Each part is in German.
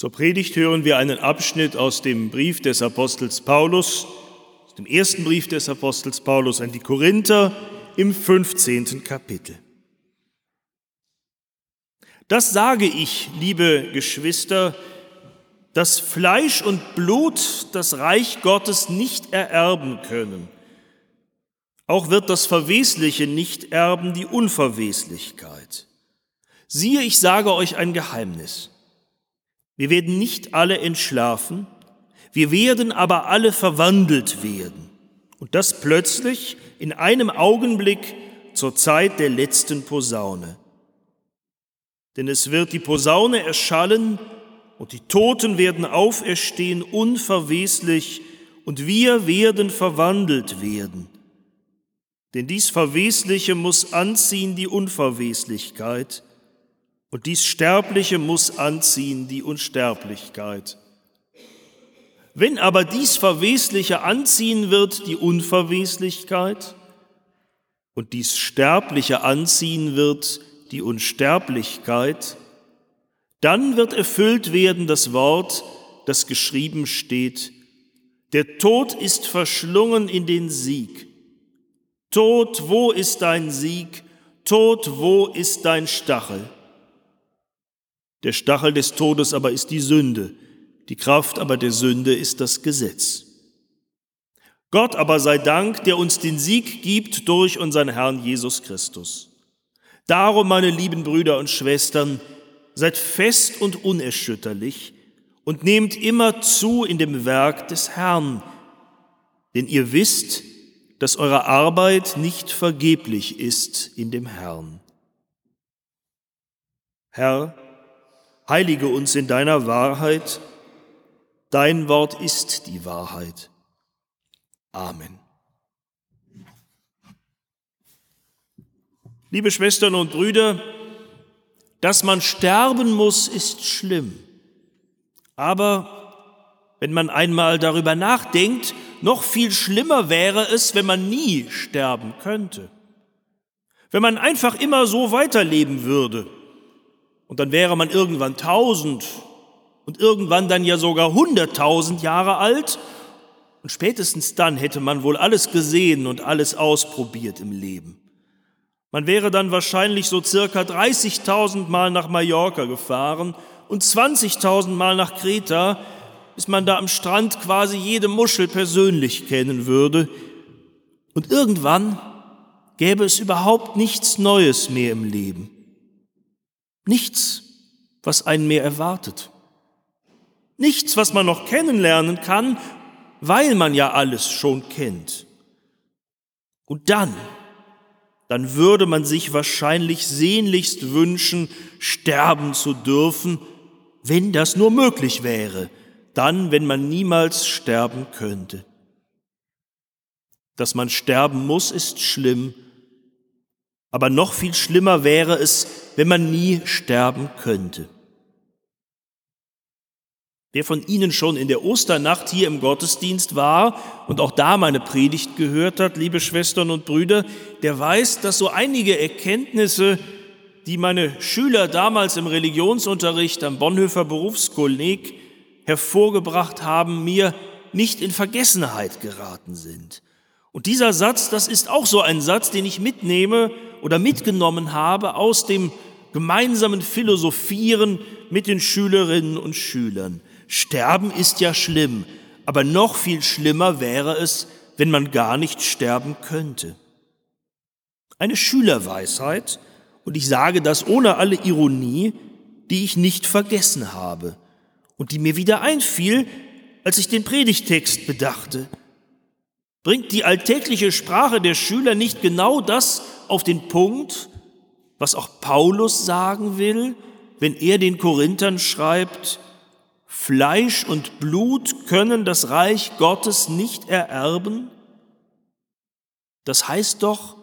Zur Predigt hören wir einen Abschnitt aus dem Brief des Apostels Paulus, aus dem ersten Brief des Apostels Paulus an die Korinther im 15. Kapitel. Das sage ich, liebe Geschwister, dass Fleisch und Blut das Reich Gottes nicht ererben können. Auch wird das Verwesliche nicht erben, die Unverweslichkeit. Siehe, ich sage euch ein Geheimnis. Wir werden nicht alle entschlafen, wir werden aber alle verwandelt werden. Und das plötzlich in einem Augenblick zur Zeit der letzten Posaune. Denn es wird die Posaune erschallen und die Toten werden auferstehen unverweslich und wir werden verwandelt werden. Denn dies Verwesliche muss anziehen die Unverweslichkeit und dies Sterbliche muss anziehen die Unsterblichkeit. Wenn aber dies Verwesliche anziehen wird die Unverweslichkeit und dies Sterbliche anziehen wird die Unsterblichkeit, dann wird erfüllt werden das Wort, das geschrieben steht, der Tod ist verschlungen in den Sieg. Tod, wo ist dein Sieg? Tod, wo ist dein Stachel? Der Stachel des Todes aber ist die Sünde, die Kraft aber der Sünde ist das Gesetz. Gott aber sei Dank, der uns den Sieg gibt durch unseren Herrn Jesus Christus. Darum, meine lieben Brüder und Schwestern, seid fest und unerschütterlich und nehmt immer zu in dem Werk des Herrn, denn ihr wisst, dass eure Arbeit nicht vergeblich ist in dem Herrn. Herr, heilige uns in deiner Wahrheit, dein Wort ist die Wahrheit. Amen. Liebe Schwestern und Brüder, dass man sterben muss, ist schlimm. Aber wenn man einmal darüber nachdenkt, noch viel schlimmer wäre es, wenn man nie sterben könnte. Wenn man einfach immer so weiterleben würde und dann wäre man irgendwann tausend und irgendwann dann ja sogar hunderttausend Jahre alt. Und spätestens dann hätte man wohl alles gesehen und alles ausprobiert im Leben. Man wäre dann wahrscheinlich so circa 30.000 Mal nach Mallorca gefahren und 20.000 Mal nach Kreta, bis man da am Strand quasi jede Muschel persönlich kennen würde. Und irgendwann gäbe es überhaupt nichts Neues mehr im Leben. Nichts, was einen mehr erwartet. Nichts, was man noch kennenlernen kann, weil man ja alles schon kennt. Und dann, dann würde man sich wahrscheinlich sehnlichst wünschen, sterben zu dürfen, wenn das nur möglich wäre, dann, wenn man niemals sterben könnte. Dass man sterben muss, ist schlimm, aber noch viel schlimmer wäre es, wenn man nie sterben könnte. Wer von Ihnen schon in der Osternacht hier im Gottesdienst war und auch da meine Predigt gehört hat, liebe Schwestern und Brüder, der weiß, dass so einige Erkenntnisse, die meine Schüler damals im Religionsunterricht am Bonhoeffer Berufskolleg hervorgebracht haben, mir nicht in Vergessenheit geraten sind. Und dieser Satz, das ist auch so ein Satz, den ich mitnehme oder mitgenommen habe aus dem gemeinsamen Philosophieren mit den Schülerinnen und Schülern. Sterben ist ja schlimm, aber noch viel schlimmer wäre es, wenn man gar nicht sterben könnte. Eine Schülerweisheit, und ich sage das ohne alle Ironie, die ich nicht vergessen habe und die mir wieder einfiel, als ich den Predigtext bedachte. Bringt die alltägliche Sprache der Schüler nicht genau das auf den Punkt, was auch Paulus sagen will, wenn er den Korinthern schreibt, Fleisch und Blut können das Reich Gottes nicht ererben? Das heißt doch,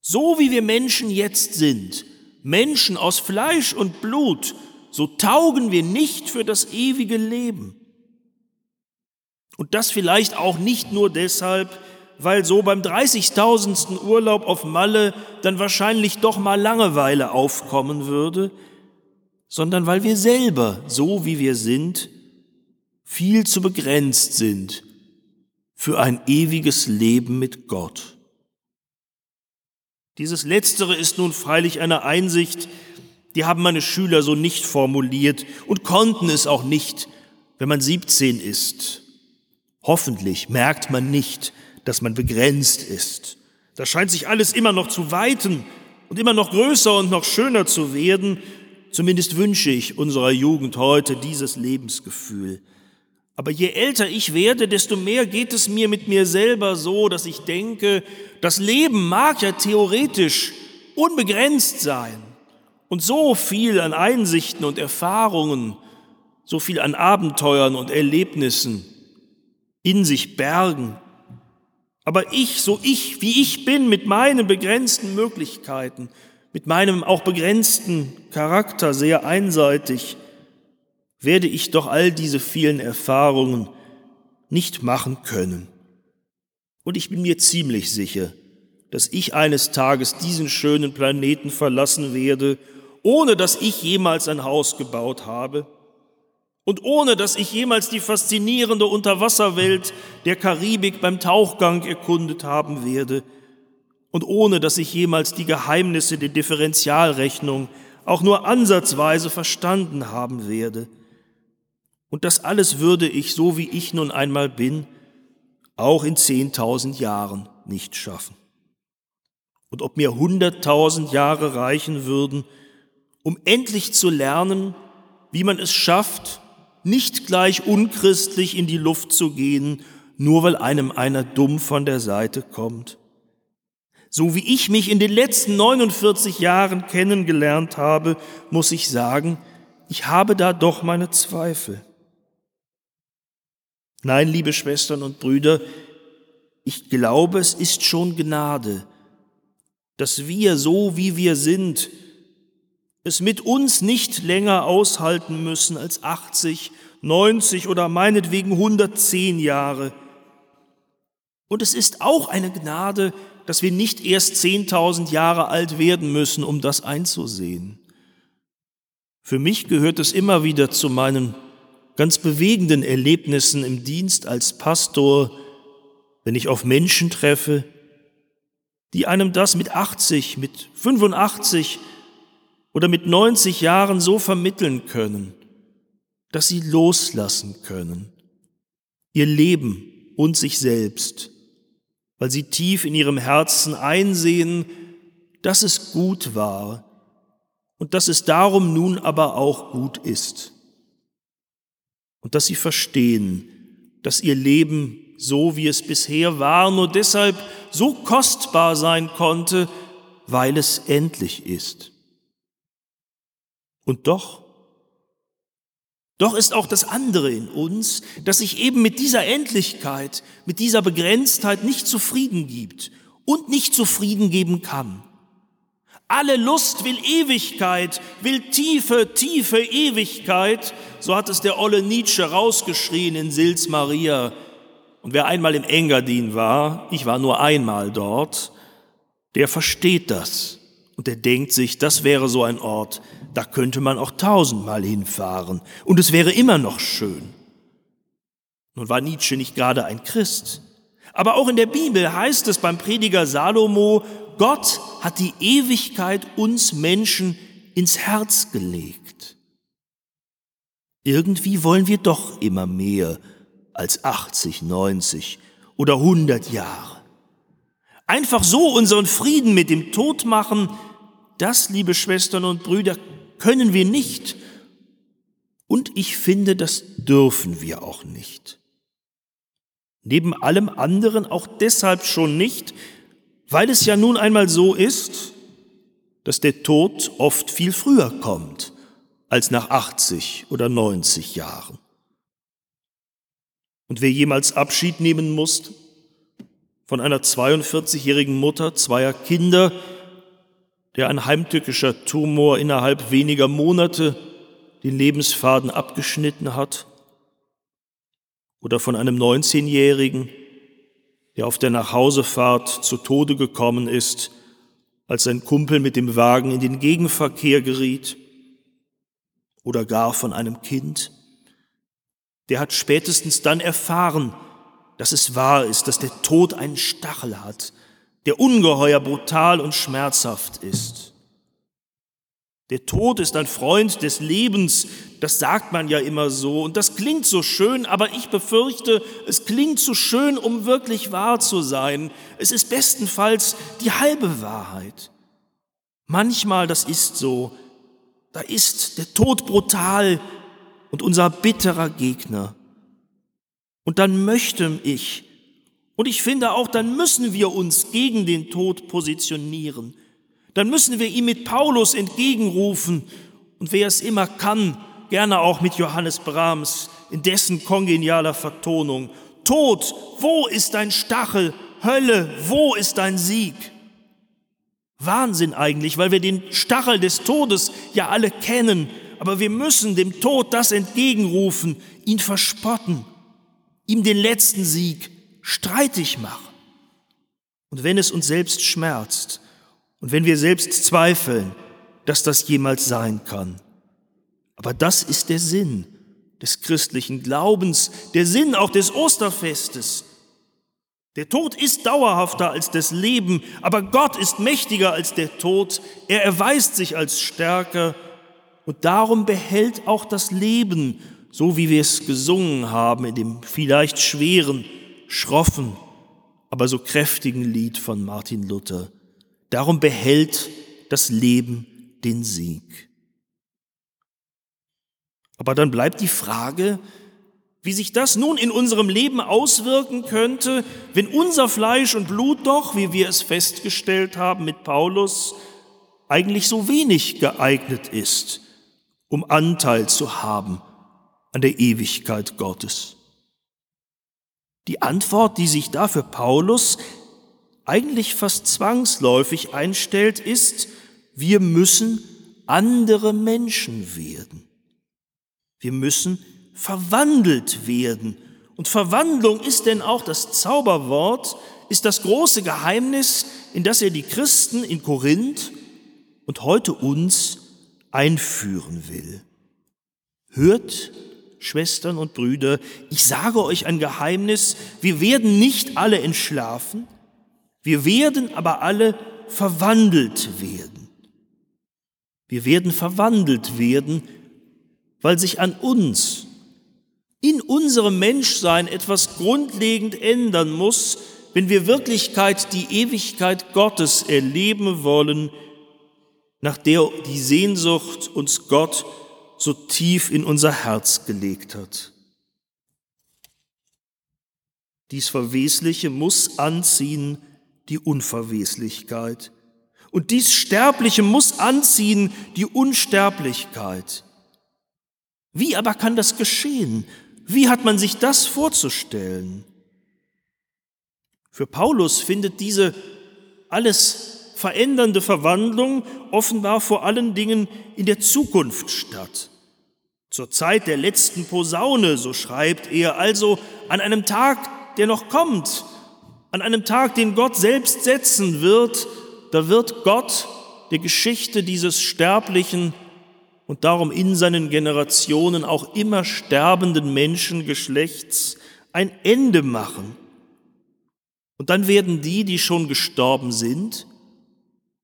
so wie wir Menschen jetzt sind, Menschen aus Fleisch und Blut, so taugen wir nicht für das ewige Leben. Und das vielleicht auch nicht nur deshalb, weil so beim 30.000. Urlaub auf Malle dann wahrscheinlich doch mal Langeweile aufkommen würde, sondern weil wir selber, so wie wir sind, viel zu begrenzt sind für ein ewiges Leben mit Gott. Dieses Letztere ist nun freilich eine Einsicht, die haben meine Schüler so nicht formuliert und konnten es auch nicht, wenn man 17 ist. Hoffentlich merkt man nicht, dass man begrenzt ist. Da scheint sich alles immer noch zu weiten und immer noch größer und noch schöner zu werden. Zumindest wünsche ich unserer Jugend heute dieses Lebensgefühl. Aber je älter ich werde, desto mehr geht es mir mit mir selber so, dass ich denke, das Leben mag ja theoretisch unbegrenzt sein und so viel an Einsichten und Erfahrungen, so viel an Abenteuern und Erlebnissen in sich bergen. Aber ich, so ich, wie ich bin, mit meinen begrenzten Möglichkeiten, mit meinem auch begrenzten Charakter sehr einseitig, werde ich doch all diese vielen Erfahrungen nicht machen können. Und ich bin mir ziemlich sicher, dass ich eines Tages diesen schönen Planeten verlassen werde, ohne dass ich jemals ein Haus gebaut habe und ohne dass ich jemals die faszinierende Unterwasserwelt der Karibik beim Tauchgang erkundet haben werde und ohne dass ich jemals die Geheimnisse der Differentialrechnung auch nur ansatzweise verstanden haben werde. Und das alles würde ich, so wie ich nun einmal bin, auch in zehntausend Jahren nicht schaffen. Und ob mir hunderttausend Jahre reichen würden, um endlich zu lernen, wie man es schafft, nicht gleich unchristlich in die Luft zu gehen, nur weil einem einer dumm von der Seite kommt. So wie ich mich in den letzten 49 Jahren kennengelernt habe, muss ich sagen, ich habe da doch meine Zweifel. Nein, liebe Schwestern und Brüder, ich glaube, es ist schon Gnade, dass wir, so wie wir sind, es mit uns nicht länger aushalten müssen als 80, 90 oder meinetwegen 110 Jahre. Und es ist auch eine Gnade, dass wir nicht erst 10.000 Jahre alt werden müssen, um das einzusehen. Für mich gehört es immer wieder zu meinen ganz bewegenden Erlebnissen im Dienst als Pastor, wenn ich auf Menschen treffe, die einem das mit 80, mit 85 oder mit 90 Jahren so vermitteln können, dass sie loslassen können, ihr Leben und sich selbst, weil sie tief in ihrem Herzen einsehen, dass es gut war und dass es darum nun aber auch gut ist und dass sie verstehen, dass ihr Leben, so wie es bisher war, nur deshalb so kostbar sein konnte, weil es endlich ist. Und doch, doch ist auch das andere in uns, das sich eben mit dieser Endlichkeit, mit dieser Begrenztheit nicht zufrieden gibt und nicht zufrieden geben kann. Alle Lust will Ewigkeit, will tiefe, tiefe Ewigkeit. So hat es der Olle Nietzsche rausgeschrien in Sils Maria. Und wer einmal im Engadin war, ich war nur einmal dort, der versteht das. Und der denkt sich, das wäre so ein Ort, da könnte man auch tausendmal hinfahren. Und es wäre immer noch schön. Nun war Nietzsche nicht gerade ein Christ. Aber auch in der Bibel heißt es beim Prediger Salomo, Gott hat die Ewigkeit uns Menschen ins Herz gelegt. Irgendwie wollen wir doch immer mehr als 80, 90 oder 100 Jahre. Einfach so unseren Frieden mit dem Tod machen, das, liebe Schwestern und Brüder, können wir nicht. Und ich finde, das dürfen wir auch nicht. Neben allem anderen auch deshalb schon nicht, weil es ja nun einmal so ist, dass der Tod oft viel früher kommt als nach 80 oder 90 Jahren. Und wer jemals Abschied nehmen muss von einer 42-jährigen Mutter zweier Kinder, der ein heimtückischer Tumor innerhalb weniger Monate den Lebensfaden abgeschnitten hat, oder von einem 19-Jährigen, der auf der Nachhausefahrt zu Tode gekommen ist, als sein Kumpel mit dem Wagen in den Gegenverkehr geriet. oder gar von einem Kind, der hat spätestens dann erfahren, dass es wahr ist, dass der Tod einen Stachel hat, der ungeheuer brutal und schmerzhaft ist. Der Tod ist ein Freund des Lebens, das sagt man ja immer so, und das klingt so schön, aber ich befürchte, es klingt zu so schön, um wirklich wahr zu sein. Es ist bestenfalls die halbe Wahrheit. Manchmal, das ist so, da ist der Tod brutal und unser bitterer Gegner. Und dann möchte ich, und ich finde auch, dann müssen wir uns gegen den Tod positionieren. Dann müssen wir ihm mit Paulus entgegenrufen und wer es immer kann, gerne auch mit Johannes Brahms in dessen kongenialer Vertonung. Tod, wo ist dein Stachel? Hölle, wo ist dein Sieg? Wahnsinn eigentlich, weil wir den Stachel des Todes ja alle kennen, aber wir müssen dem Tod das entgegenrufen, ihn verspotten ihm den letzten Sieg streitig machen. Und wenn es uns selbst schmerzt und wenn wir selbst zweifeln, dass das jemals sein kann. Aber das ist der Sinn des christlichen Glaubens, der Sinn auch des Osterfestes. Der Tod ist dauerhafter als das Leben, aber Gott ist mächtiger als der Tod. Er erweist sich als stärker und darum behält auch das Leben so wie wir es gesungen haben in dem vielleicht schweren, schroffen, aber so kräftigen Lied von Martin Luther. Darum behält das Leben den Sieg. Aber dann bleibt die Frage, wie sich das nun in unserem Leben auswirken könnte, wenn unser Fleisch und Blut doch, wie wir es festgestellt haben mit Paulus, eigentlich so wenig geeignet ist, um Anteil zu haben an der Ewigkeit Gottes? Die Antwort, die sich da für Paulus eigentlich fast zwangsläufig einstellt, ist, wir müssen andere Menschen werden. Wir müssen verwandelt werden. Und Verwandlung ist denn auch das Zauberwort, ist das große Geheimnis, in das er die Christen in Korinth und heute uns einführen will. Hört Schwestern und Brüder, ich sage euch ein Geheimnis, wir werden nicht alle entschlafen, wir werden aber alle verwandelt werden. Wir werden verwandelt werden, weil sich an uns, in unserem Menschsein etwas grundlegend ändern muss, wenn wir Wirklichkeit die Ewigkeit Gottes erleben wollen, nach der die Sehnsucht uns Gott so tief in unser Herz gelegt hat. Dies Verwesliche muss anziehen die Unverweslichkeit. Und dies Sterbliche muss anziehen die Unsterblichkeit. Wie aber kann das geschehen? Wie hat man sich das vorzustellen? Für Paulus findet diese alles verändernde Verwandlung offenbar vor allen Dingen in der Zukunft statt. Zur Zeit der letzten Posaune, so schreibt er, also an einem Tag, der noch kommt, an einem Tag, den Gott selbst setzen wird, da wird Gott der Geschichte dieses sterblichen und darum in seinen Generationen auch immer sterbenden Menschengeschlechts ein Ende machen. Und dann werden die, die schon gestorben sind,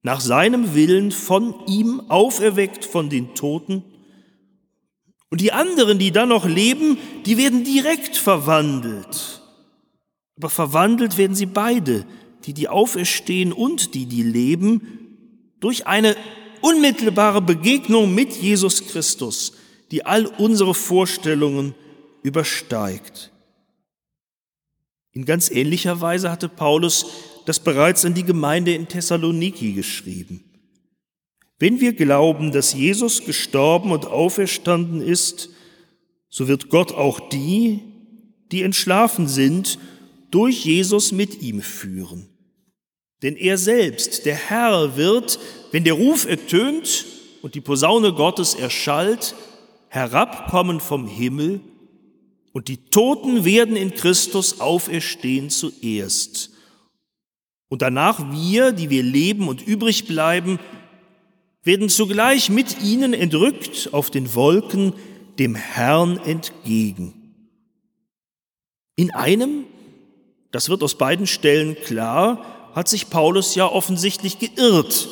nach seinem Willen von ihm auferweckt von den Toten. Und die anderen, die dann noch leben, die werden direkt verwandelt. Aber verwandelt werden sie beide, die, die auferstehen und die, die leben, durch eine unmittelbare Begegnung mit Jesus Christus, die all unsere Vorstellungen übersteigt. In ganz ähnlicher Weise hatte Paulus das bereits an die Gemeinde in Thessaloniki geschrieben. Wenn wir glauben, dass Jesus gestorben und auferstanden ist, so wird Gott auch die, die entschlafen sind, durch Jesus mit ihm führen. Denn er selbst, der Herr, wird, wenn der Ruf ertönt und die Posaune Gottes erschallt, herabkommen vom Himmel und die Toten werden in Christus auferstehen zuerst. Und danach wir, die wir leben und übrig bleiben, werden zugleich mit ihnen entrückt auf den Wolken dem Herrn entgegen. In einem, das wird aus beiden Stellen klar, hat sich Paulus ja offensichtlich geirrt,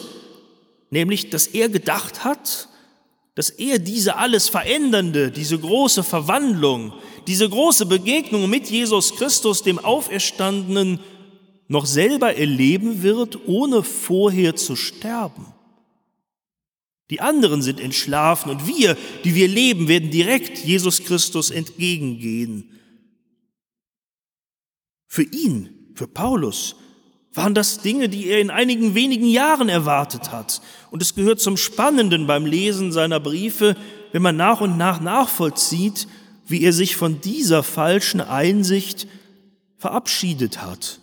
nämlich dass er gedacht hat, dass er diese alles verändernde, diese große Verwandlung, diese große Begegnung mit Jesus Christus, dem Auferstandenen, noch selber erleben wird, ohne vorher zu sterben. Die anderen sind entschlafen und wir, die wir leben, werden direkt Jesus Christus entgegengehen. Für ihn, für Paulus, waren das Dinge, die er in einigen wenigen Jahren erwartet hat. Und es gehört zum Spannenden beim Lesen seiner Briefe, wenn man nach und nach nachvollzieht, wie er sich von dieser falschen Einsicht verabschiedet hat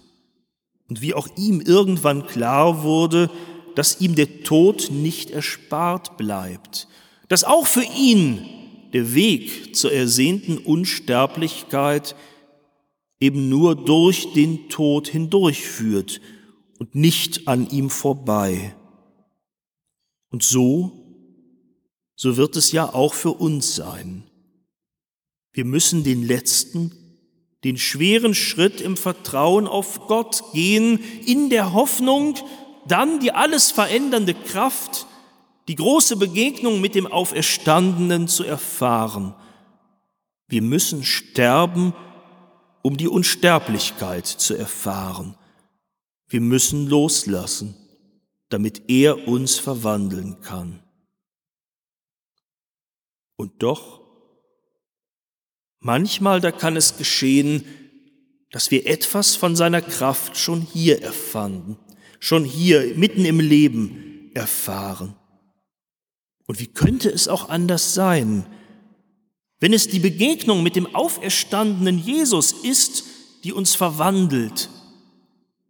und wie auch ihm irgendwann klar wurde, dass ihm der Tod nicht erspart bleibt, dass auch für ihn der Weg zur ersehnten Unsterblichkeit eben nur durch den Tod hindurchführt und nicht an ihm vorbei. Und so, so wird es ja auch für uns sein. Wir müssen den letzten, den schweren Schritt im Vertrauen auf Gott gehen, in der Hoffnung, dann die alles verändernde Kraft, die große Begegnung mit dem Auferstandenen zu erfahren. Wir müssen sterben, um die Unsterblichkeit zu erfahren. Wir müssen loslassen, damit er uns verwandeln kann. Und doch, manchmal da kann es geschehen, dass wir etwas von seiner Kraft schon hier erfanden schon hier mitten im Leben erfahren. Und wie könnte es auch anders sein, wenn es die Begegnung mit dem auferstandenen Jesus ist, die uns verwandelt,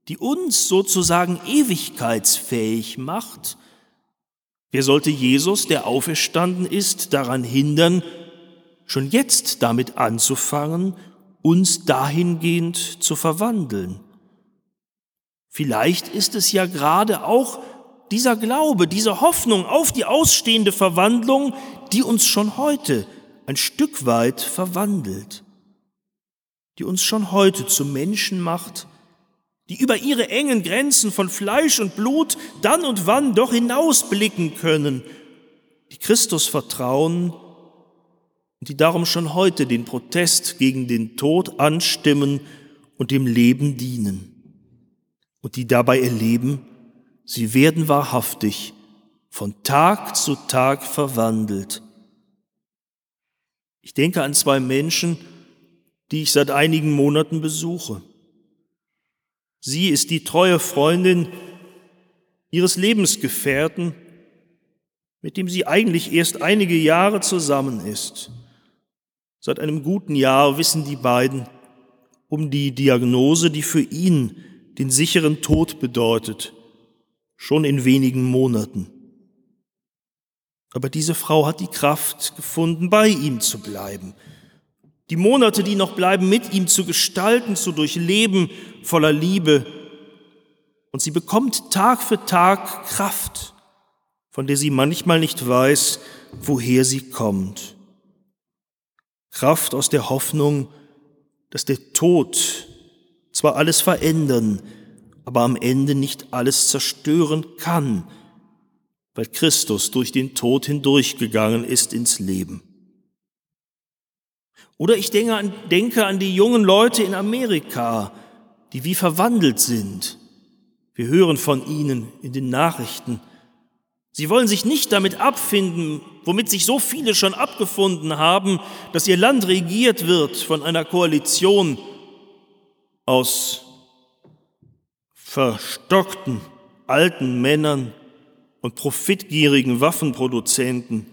die uns sozusagen ewigkeitsfähig macht? Wer sollte Jesus, der auferstanden ist, daran hindern, schon jetzt damit anzufangen, uns dahingehend zu verwandeln? Vielleicht ist es ja gerade auch dieser Glaube, diese Hoffnung auf die ausstehende Verwandlung, die uns schon heute ein Stück weit verwandelt, die uns schon heute zu Menschen macht, die über ihre engen Grenzen von Fleisch und Blut dann und wann doch hinausblicken können, die Christus vertrauen die darum schon heute den Protest gegen den Tod anstimmen und dem Leben dienen und die dabei erleben, sie werden wahrhaftig von Tag zu Tag verwandelt. Ich denke an zwei Menschen, die ich seit einigen Monaten besuche. Sie ist die treue Freundin ihres Lebensgefährten, mit dem sie eigentlich erst einige Jahre zusammen ist. Seit einem guten Jahr wissen die beiden um die Diagnose, die für ihn den sicheren Tod bedeutet, schon in wenigen Monaten. Aber diese Frau hat die Kraft gefunden, bei ihm zu bleiben, die Monate, die noch bleiben, mit ihm zu gestalten, zu durchleben, voller Liebe. Und sie bekommt Tag für Tag Kraft, von der sie manchmal nicht weiß, woher sie kommt. Kraft aus der Hoffnung, dass der Tod zwar alles verändern, aber am Ende nicht alles zerstören kann, weil Christus durch den Tod hindurchgegangen ist ins Leben. Oder ich denke an, denke an die jungen Leute in Amerika, die wie verwandelt sind. Wir hören von ihnen in den Nachrichten. Sie wollen sich nicht damit abfinden, womit sich so viele schon abgefunden haben, dass ihr Land regiert wird von einer Koalition aus verstockten alten Männern und profitgierigen Waffenproduzenten,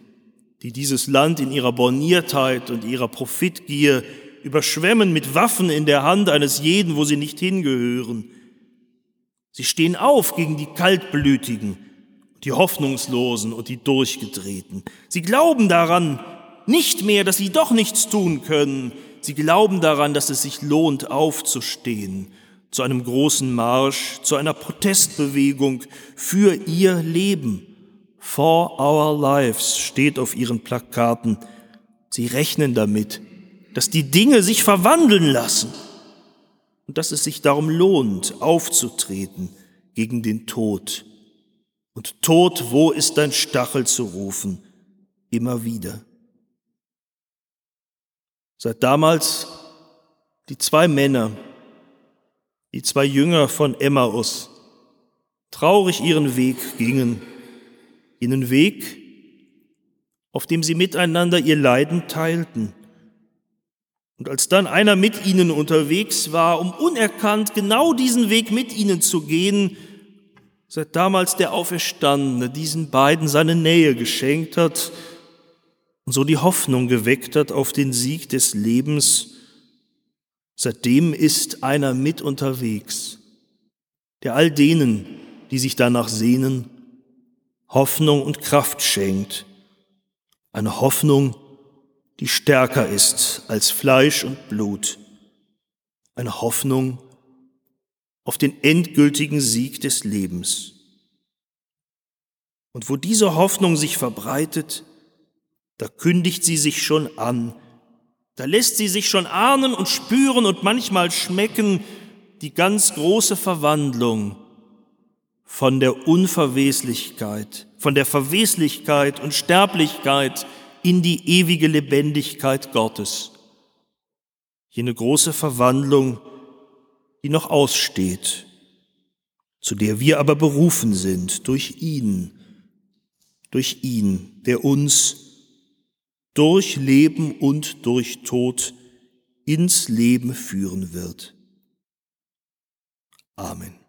die dieses Land in ihrer Borniertheit und ihrer Profitgier überschwemmen mit Waffen in der Hand eines jeden, wo sie nicht hingehören. Sie stehen auf gegen die Kaltblütigen, die Hoffnungslosen und die Durchgedrehten. Sie glauben daran nicht mehr, dass sie doch nichts tun können, Sie glauben daran, dass es sich lohnt, aufzustehen zu einem großen Marsch, zu einer Protestbewegung für ihr Leben, For Our Lives steht auf ihren Plakaten. Sie rechnen damit, dass die Dinge sich verwandeln lassen und dass es sich darum lohnt, aufzutreten gegen den Tod. Und Tod, wo ist dein Stachel zu rufen? Immer wieder. Seit damals die zwei Männer, die zwei Jünger von Emmaus, traurig ihren Weg gingen, jenen Weg, auf dem sie miteinander ihr Leiden teilten. Und als dann einer mit ihnen unterwegs war, um unerkannt genau diesen Weg mit ihnen zu gehen, seit damals der Auferstandene diesen beiden seine Nähe geschenkt hat und so die Hoffnung geweckt hat auf den Sieg des Lebens, seitdem ist einer mit unterwegs, der all denen, die sich danach sehnen, Hoffnung und Kraft schenkt. Eine Hoffnung, die stärker ist als Fleisch und Blut. Eine Hoffnung auf den endgültigen Sieg des Lebens. Und wo diese Hoffnung sich verbreitet, da kündigt sie sich schon an, da lässt sie sich schon ahnen und spüren und manchmal schmecken die ganz große Verwandlung von der Unverweslichkeit, von der Verweslichkeit und Sterblichkeit in die ewige Lebendigkeit Gottes. Jene große Verwandlung, die noch aussteht, zu der wir aber berufen sind durch ihn, durch ihn, der uns durch Leben und durch Tod ins Leben führen wird. Amen.